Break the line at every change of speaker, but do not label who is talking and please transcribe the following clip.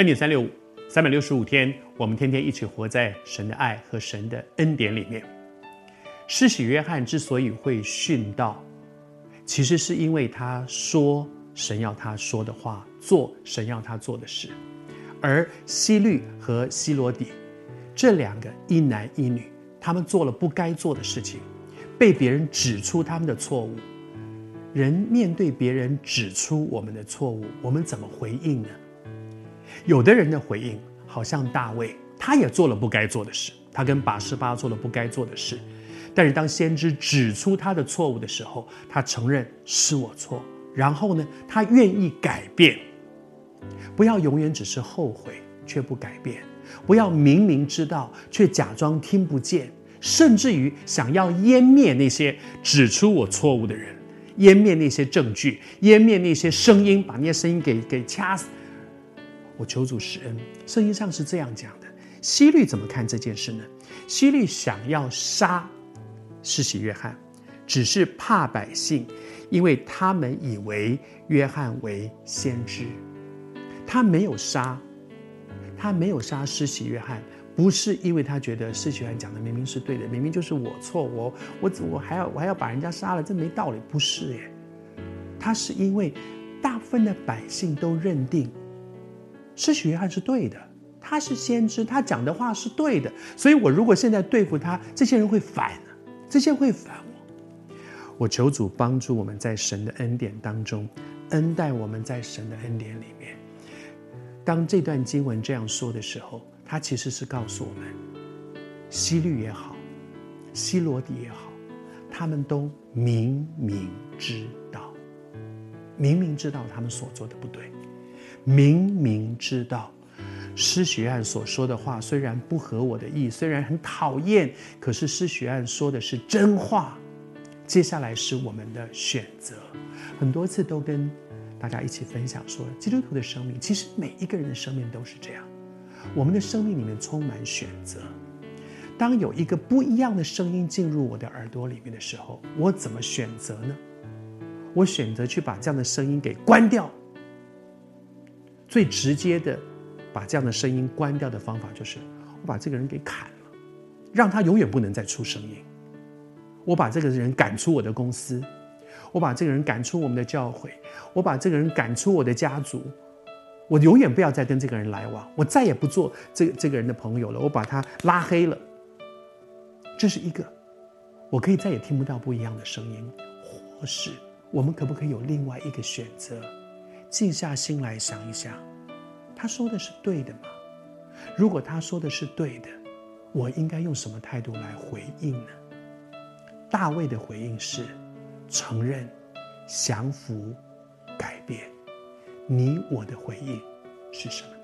恩典三六五，三百六十五天，我们天天一起活在神的爱和神的恩典里面。施洗约翰之所以会殉道，其实是因为他说神要他说的话，做神要他做的事。而希律和希罗底这两个一男一女，他们做了不该做的事情，被别人指出他们的错误。人面对别人指出我们的错误，我们怎么回应呢？有的人的回应好像大卫，他也做了不该做的事，他跟拔示巴做了不该做的事。但是当先知指出他的错误的时候，他承认是我错，然后呢，他愿意改变。不要永远只是后悔却不改变，不要明明知道却假装听不见，甚至于想要湮灭那些指出我错误的人，湮灭那些证据，湮灭那些声音，把那些声音给给掐死。我求主施恩，圣经上是这样讲的。希律怎么看这件事呢？希律想要杀施洗约翰，只是怕百姓，因为他们以为约翰为先知。他没有杀，他没有杀施洗约翰，不是因为他觉得施洗约翰讲的明明是对的，明明就是我错，我我我还要我还要把人家杀了，这没道理，不是耶。他是因为大部分的百姓都认定。施洗约翰是对的，他是先知，他讲的话是对的，所以我如果现在对付他，这些人会反，这些人会反我。我求主帮助我们在神的恩典当中，恩待我们在神的恩典里面。当这段经文这样说的时候，他其实是告诉我们，希律也好，希罗底也好，他们都明明知道，明明知道他们所做的不对。明明知道施学案所说的话虽然不合我的意，虽然很讨厌，可是施学案说的是真话。接下来是我们的选择，很多次都跟大家一起分享说，基督徒的生命其实每一个人的生命都是这样，我们的生命里面充满选择。当有一个不一样的声音进入我的耳朵里面的时候，我怎么选择呢？我选择去把这样的声音给关掉。最直接的，把这样的声音关掉的方法，就是我把这个人给砍了，让他永远不能再出声音。我把这个人赶出我的公司，我把这个人赶出我们的教会，我把这个人赶出我的家族，我永远不要再跟这个人来往，我再也不做这个这个人的朋友了，我把他拉黑了。这是一个，我可以再也听不到不一样的声音。或是我们可不可以有另外一个选择？静下心来想一想，他说的是对的吗？如果他说的是对的，我应该用什么态度来回应呢？大卫的回应是承认、降服、改变。你我的回应是什么？